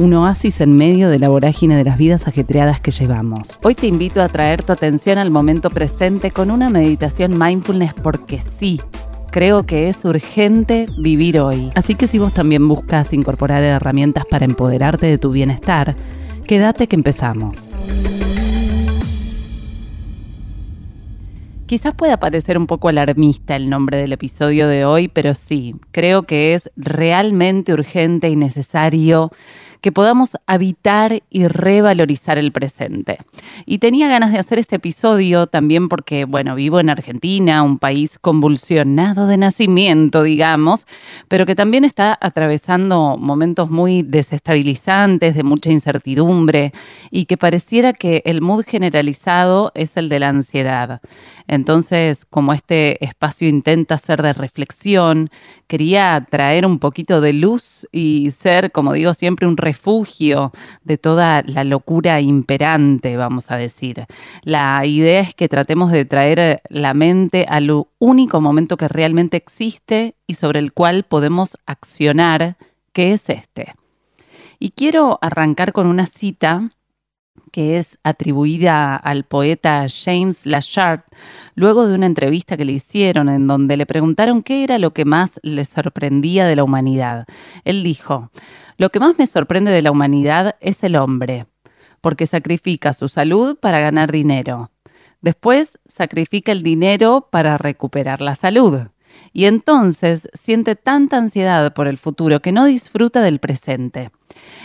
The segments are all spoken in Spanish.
un oasis en medio de la vorágine de las vidas ajetreadas que llevamos. Hoy te invito a traer tu atención al momento presente con una meditación mindfulness porque sí. Creo que es urgente vivir hoy. Así que si vos también buscas incorporar herramientas para empoderarte de tu bienestar, quédate que empezamos. Quizás pueda parecer un poco alarmista el nombre del episodio de hoy, pero sí, creo que es realmente urgente y necesario que podamos habitar y revalorizar el presente. Y tenía ganas de hacer este episodio también porque, bueno, vivo en Argentina, un país convulsionado de nacimiento, digamos, pero que también está atravesando momentos muy desestabilizantes, de mucha incertidumbre, y que pareciera que el mood generalizado es el de la ansiedad. Entonces, como este espacio intenta ser de reflexión, quería traer un poquito de luz y ser, como digo siempre, un refugio de toda la locura imperante, vamos a decir. La idea es que tratemos de traer la mente al único momento que realmente existe y sobre el cual podemos accionar, que es este. Y quiero arrancar con una cita que es atribuida al poeta James Lachard, luego de una entrevista que le hicieron en donde le preguntaron qué era lo que más le sorprendía de la humanidad. Él dijo, lo que más me sorprende de la humanidad es el hombre, porque sacrifica su salud para ganar dinero. Después sacrifica el dinero para recuperar la salud. Y entonces siente tanta ansiedad por el futuro que no disfruta del presente.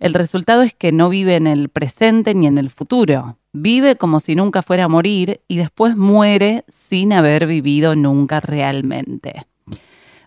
El resultado es que no vive en el presente ni en el futuro. Vive como si nunca fuera a morir y después muere sin haber vivido nunca realmente.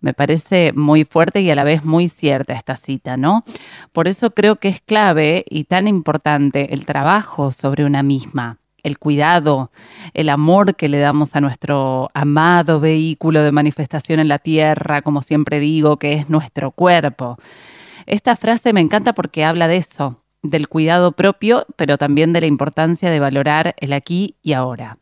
Me parece muy fuerte y a la vez muy cierta esta cita, ¿no? Por eso creo que es clave y tan importante el trabajo sobre una misma, el cuidado, el amor que le damos a nuestro amado vehículo de manifestación en la tierra, como siempre digo, que es nuestro cuerpo. Esta frase me encanta porque habla de eso, del cuidado propio, pero también de la importancia de valorar el aquí y ahora.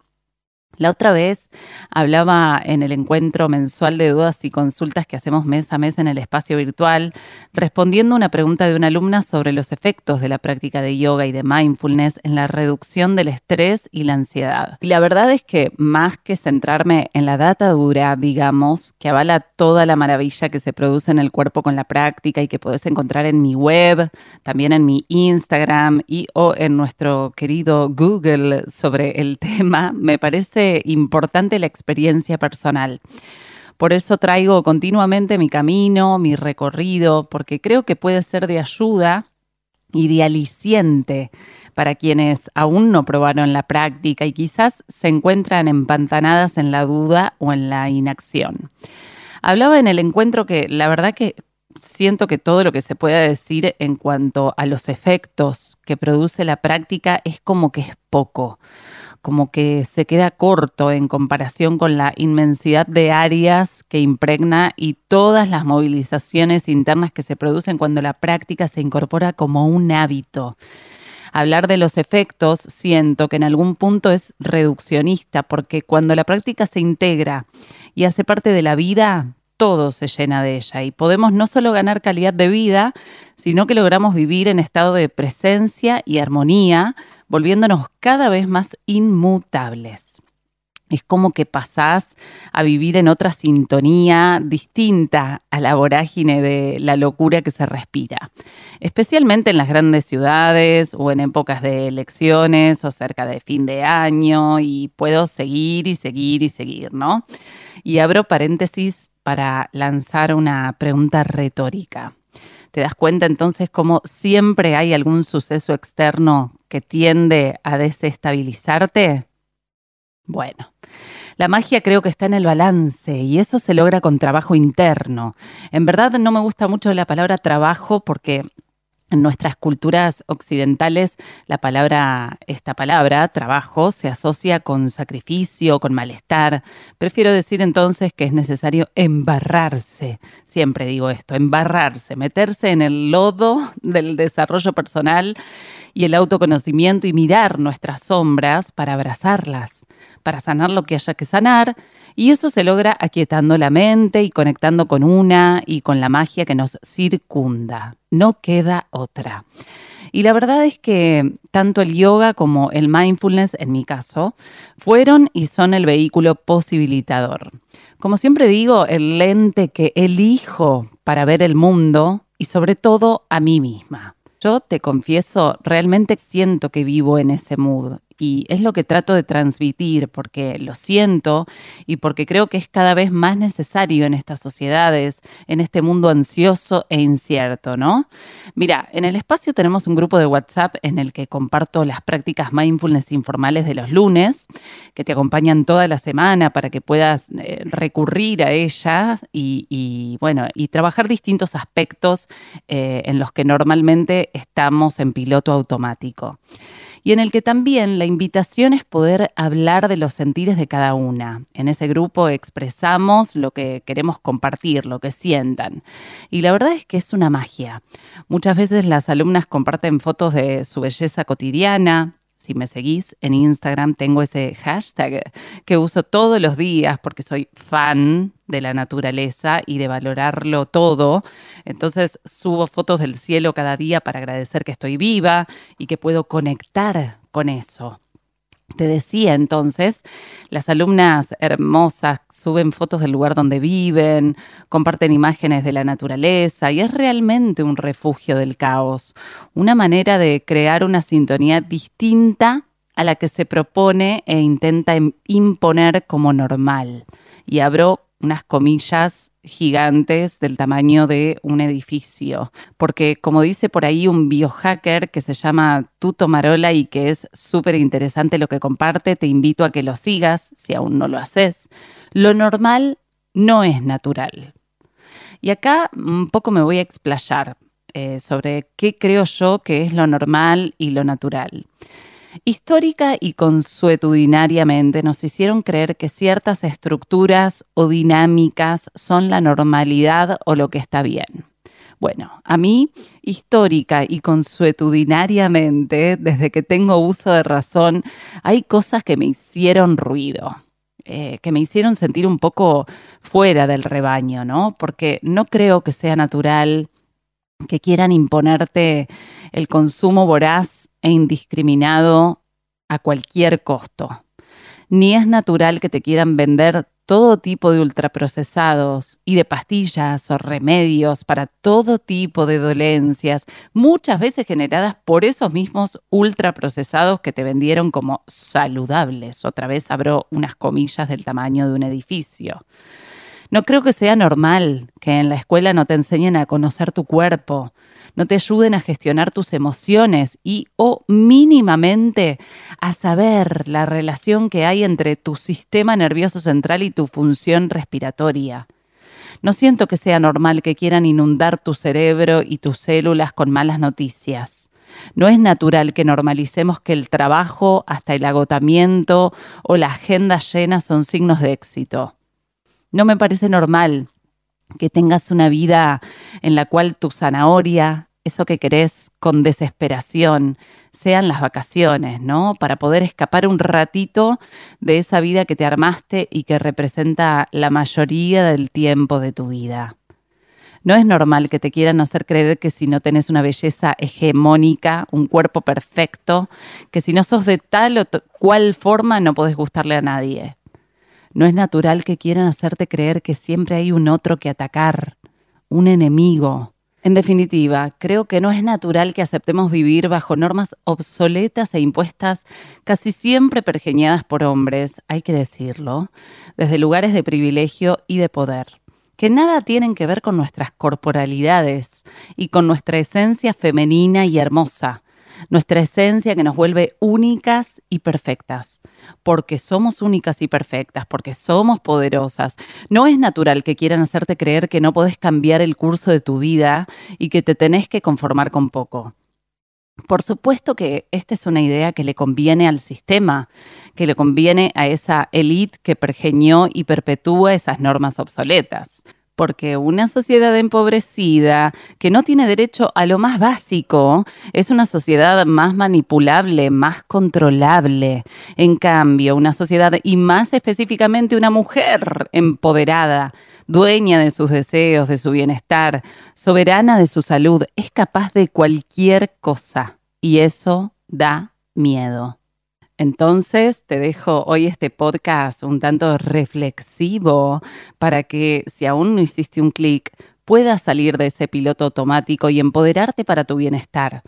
La otra vez hablaba en el encuentro mensual de dudas y consultas que hacemos mes a mes en el espacio virtual, respondiendo una pregunta de una alumna sobre los efectos de la práctica de yoga y de mindfulness en la reducción del estrés y la ansiedad. Y la verdad es que más que centrarme en la data dura, digamos, que avala toda la maravilla que se produce en el cuerpo con la práctica y que podés encontrar en mi web, también en mi Instagram y o en nuestro querido Google sobre el tema, me parece importante la experiencia personal. Por eso traigo continuamente mi camino, mi recorrido, porque creo que puede ser de ayuda y de aliciente para quienes aún no probaron la práctica y quizás se encuentran empantanadas en la duda o en la inacción. Hablaba en el encuentro que la verdad que siento que todo lo que se pueda decir en cuanto a los efectos que produce la práctica es como que es poco como que se queda corto en comparación con la inmensidad de áreas que impregna y todas las movilizaciones internas que se producen cuando la práctica se incorpora como un hábito. Hablar de los efectos siento que en algún punto es reduccionista, porque cuando la práctica se integra y hace parte de la vida, todo se llena de ella y podemos no solo ganar calidad de vida, sino que logramos vivir en estado de presencia y armonía volviéndonos cada vez más inmutables. Es como que pasás a vivir en otra sintonía distinta a la vorágine de la locura que se respira, especialmente en las grandes ciudades o en épocas de elecciones o cerca de fin de año y puedo seguir y seguir y seguir, ¿no? Y abro paréntesis para lanzar una pregunta retórica. ¿Te das cuenta entonces cómo siempre hay algún suceso externo que tiende a desestabilizarte? Bueno, La magia creo que está en el balance y eso se logra con trabajo interno. En verdad no me gusta mucho la palabra trabajo porque en nuestras culturas occidentales, la palabra, esta palabra, trabajo, se asocia con sacrificio, con malestar. Prefiero decir entonces que es necesario embarrarse. Siempre digo esto, embarrarse, meterse en el lodo del desarrollo personal y el autoconocimiento y mirar nuestras sombras para abrazarlas, para sanar lo que haya que sanar. Y eso se logra aquietando la mente y conectando con una y con la magia que nos circunda no queda otra. Y la verdad es que tanto el yoga como el mindfulness, en mi caso, fueron y son el vehículo posibilitador. Como siempre digo, el lente que elijo para ver el mundo y sobre todo a mí misma. Yo te confieso, realmente siento que vivo en ese mood y es lo que trato de transmitir porque lo siento y porque creo que es cada vez más necesario en estas sociedades, en este mundo ansioso e incierto, ¿no? Mira, en el espacio tenemos un grupo de WhatsApp en el que comparto las prácticas mindfulness informales de los lunes, que te acompañan toda la semana para que puedas eh, recurrir a ellas y, bueno, y trabajar distintos aspectos eh, en los que normalmente estamos en piloto automático y en el que también la invitación es poder hablar de los sentires de cada una. En ese grupo expresamos lo que queremos compartir, lo que sientan. Y la verdad es que es una magia. Muchas veces las alumnas comparten fotos de su belleza cotidiana, si me seguís en Instagram, tengo ese hashtag que uso todos los días porque soy fan de la naturaleza y de valorarlo todo. Entonces subo fotos del cielo cada día para agradecer que estoy viva y que puedo conectar con eso. Te decía entonces, las alumnas hermosas suben fotos del lugar donde viven, comparten imágenes de la naturaleza y es realmente un refugio del caos, una manera de crear una sintonía distinta a la que se propone e intenta imponer como normal. Y abro unas comillas gigantes del tamaño de un edificio. Porque como dice por ahí un biohacker que se llama Tuto Marola y que es súper interesante lo que comparte, te invito a que lo sigas si aún no lo haces. Lo normal no es natural. Y acá un poco me voy a explayar eh, sobre qué creo yo que es lo normal y lo natural. Histórica y consuetudinariamente nos hicieron creer que ciertas estructuras o dinámicas son la normalidad o lo que está bien. Bueno, a mí, histórica y consuetudinariamente, desde que tengo uso de razón, hay cosas que me hicieron ruido. Eh, que me hicieron sentir un poco fuera del rebaño, ¿no? Porque no creo que sea natural que quieran imponerte el consumo voraz e indiscriminado a cualquier costo. Ni es natural que te quieran vender todo tipo de ultraprocesados y de pastillas o remedios para todo tipo de dolencias, muchas veces generadas por esos mismos ultraprocesados que te vendieron como saludables. Otra vez abro unas comillas del tamaño de un edificio. No creo que sea normal que en la escuela no te enseñen a conocer tu cuerpo, no te ayuden a gestionar tus emociones y o mínimamente a saber la relación que hay entre tu sistema nervioso central y tu función respiratoria. No siento que sea normal que quieran inundar tu cerebro y tus células con malas noticias. No es natural que normalicemos que el trabajo, hasta el agotamiento o la agenda llena son signos de éxito. No me parece normal que tengas una vida en la cual tu zanahoria, eso que querés con desesperación, sean las vacaciones, ¿no? Para poder escapar un ratito de esa vida que te armaste y que representa la mayoría del tiempo de tu vida. No es normal que te quieran hacer creer que si no tenés una belleza hegemónica, un cuerpo perfecto, que si no sos de tal o cual forma no podés gustarle a nadie. No es natural que quieran hacerte creer que siempre hay un otro que atacar, un enemigo. En definitiva, creo que no es natural que aceptemos vivir bajo normas obsoletas e impuestas casi siempre pergeñadas por hombres, hay que decirlo, desde lugares de privilegio y de poder, que nada tienen que ver con nuestras corporalidades y con nuestra esencia femenina y hermosa, nuestra esencia que nos vuelve únicas y perfectas, porque somos únicas y perfectas, porque somos poderosas. No es natural que quieran hacerte creer que no podés cambiar el curso de tu vida y que te tenés que conformar con poco. Por supuesto que esta es una idea que le conviene al sistema, que le conviene a esa élite que pergeñó y perpetúa esas normas obsoletas porque una sociedad empobrecida que no tiene derecho a lo más básico es una sociedad más manipulable, más controlable. En cambio, una sociedad y más específicamente una mujer empoderada, dueña de sus deseos, de su bienestar, soberana de su salud, es capaz de cualquier cosa y eso da miedo. Entonces te dejo hoy este podcast un tanto reflexivo para que si aún no hiciste un clic, puedas salir de ese piloto automático y empoderarte para tu bienestar.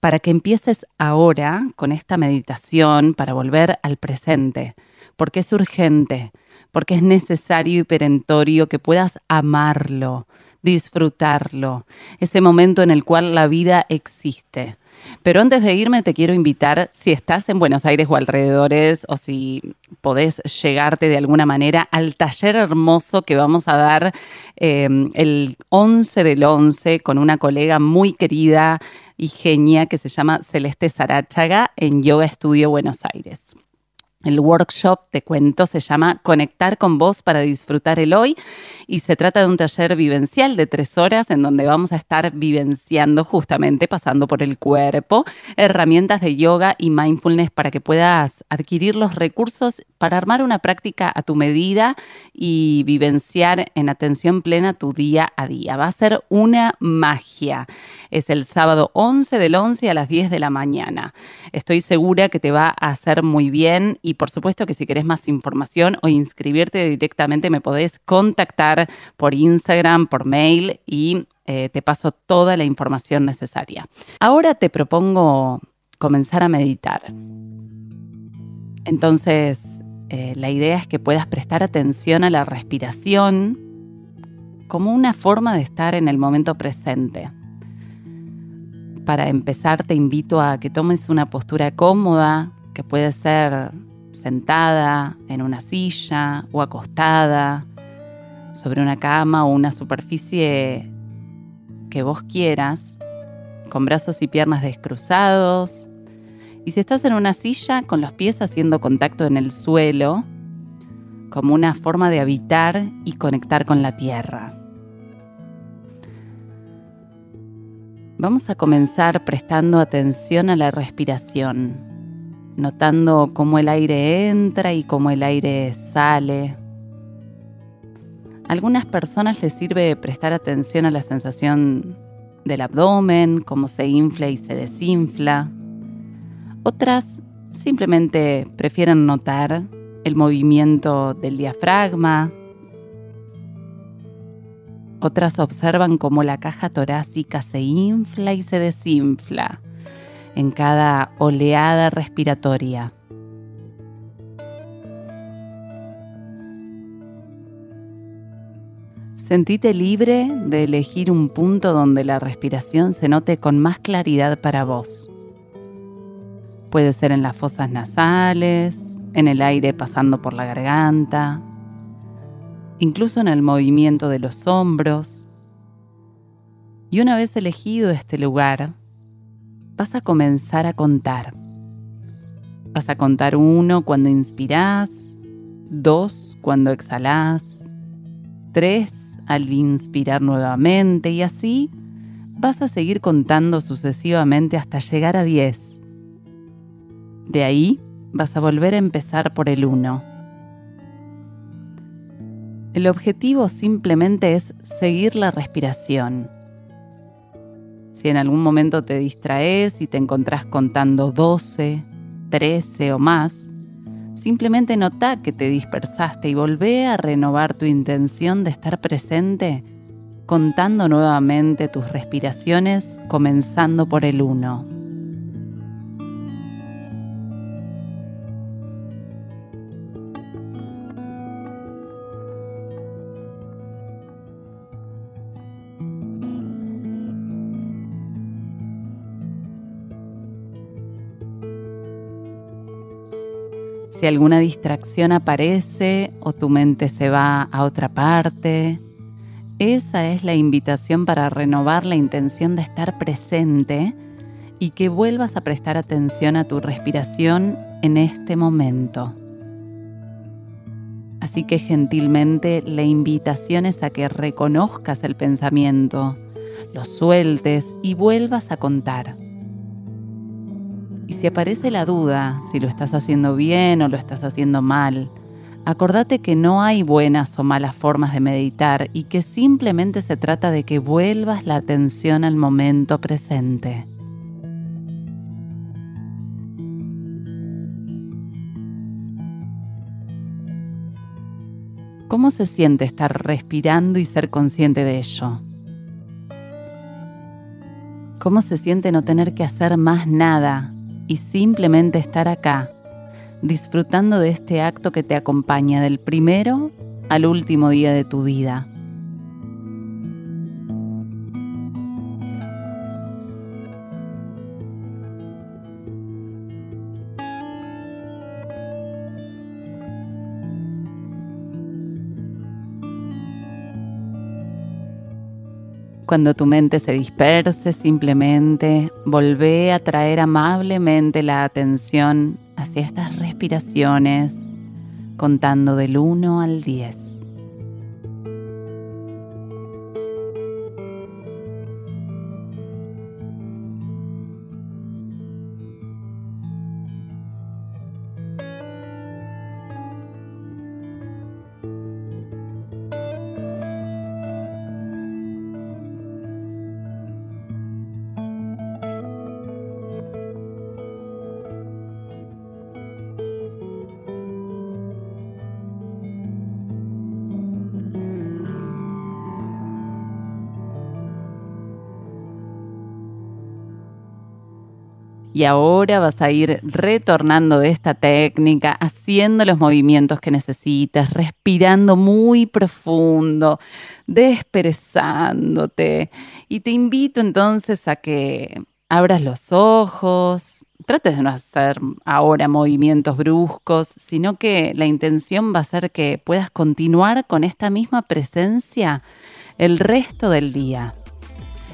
Para que empieces ahora con esta meditación para volver al presente, porque es urgente, porque es necesario y perentorio que puedas amarlo, disfrutarlo, ese momento en el cual la vida existe pero antes de irme te quiero invitar, si estás en Buenos Aires o alrededores, o si podés llegarte de alguna manera al taller hermoso que vamos a dar em, el 11 del 11 con una colega muy querida y genia que se llama Celeste Sarachaga en Yoga Estudio Buenos Aires. El workshop, te cuento, se llama Conectar con vos para disfrutar el hoy y se trata de un taller vivencial de tres horas en donde vamos a estar vivenciando justamente, pasando por el cuerpo, herramientas de yoga y mindfulness para que puedas adquirir los recursos para armar una práctica a tu medida y vivenciar en atención plena tu día a día. Va a ser una magia. Es el sábado 11 del 11 a las 10 de la mañana. Estoy segura que te va a hacer muy bien por supuesto que si querés más información o inscribirte directamente me podés contactar por Instagram, por mail y eh, te paso toda la información necesaria. Ahora te propongo comenzar a meditar. Entonces, eh, la idea es que puedas prestar atención a la respiración como una forma de estar en el momento presente. Para empezar, te invito a que tomes una postura cómoda, que puede ser sentada en una silla o acostada, sobre una cama o una superficie que vos quieras, con brazos y piernas descruzados. Y si estás en una silla, con los pies haciendo contacto en el suelo, como una forma de habitar y conectar con la tierra. Vamos a comenzar prestando atención a la respiración, notando cómo el aire entra y cómo el aire sale. A algunas personas les sirve prestar atención a la sensación del abdomen, cómo se infla y se desinfla. Otras simplemente prefieren notar el movimiento del diafragma, otras observan cómo la caja torácica se infla y se desinfla en cada oleada respiratoria. Sentite libre de elegir un punto donde la respiración se note con más claridad para vos. Puede ser en las fosas nasales, en el aire pasando por la garganta, incluso en el movimiento de los hombros. Y una vez elegido este lugar, vas a comenzar a contar. Vas a contar uno cuando inspirás, dos cuando exhalás, tres al inspirar nuevamente y así vas a seguir contando sucesivamente hasta llegar a diez. De ahí vas a volver a empezar por el uno. El objetivo simplemente es seguir la respiración. Si en algún momento te distraes y te encontrás contando 12, 13 o más, simplemente nota que te dispersaste y volvé a renovar tu intención de estar presente contando nuevamente tus respiraciones comenzando por el 1. Si alguna distracción aparece o tu mente se va a otra parte, esa es la invitación para renovar la intención de estar presente y que vuelvas a prestar atención a tu respiración en este momento. Así que gentilmente la invitación es a que reconozcas el pensamiento, lo sueltes y vuelvas a contar. Y si aparece la duda, si lo estás haciendo bien o lo estás haciendo mal, acordate que no hay buenas o malas formas de meditar y que simplemente se trata de que vuelvas la atención al momento presente. ¿Cómo se siente estar respirando y ser consciente de ello? ¿Cómo se siente no tener que hacer más nada y simplemente estar acá, disfrutando de este acto que te acompaña del primero al último día de tu vida? Cuando tu mente se disperse, simplemente volvé a traer amablemente la atención hacia estas respiraciones, contando del 1 al 10. Y ahora vas a ir retornando de esta técnica, haciendo los movimientos que necesitas, respirando muy profundo, desperezándote. Y te invito entonces a que abras los ojos, trates de no hacer ahora movimientos bruscos, sino que la intención va a ser que puedas continuar con esta misma presencia el resto del día.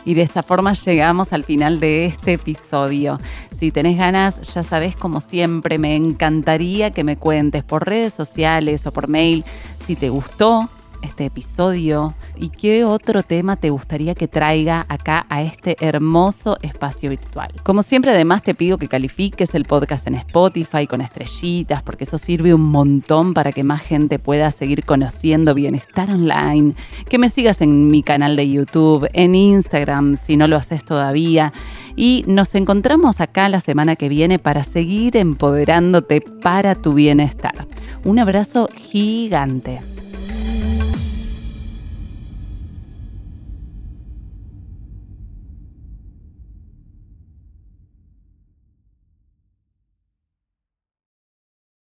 Y de esta forma llegamos al final de este episodio. Si tenés ganas, ya sabes, como siempre, me encantaría que me cuentes por redes sociales o por mail si te gustó este episodio y qué otro tema te gustaría que traiga acá a este hermoso espacio virtual. Como siempre, además te pido que califiques el podcast en Spotify con estrellitas, porque eso sirve un montón para que más gente pueda seguir conociendo bienestar online, que me sigas en mi canal de YouTube, en Instagram, si no lo haces todavía. Y nos encontramos acá la semana que viene para seguir empoderándote para tu bienestar. Un abrazo gigante.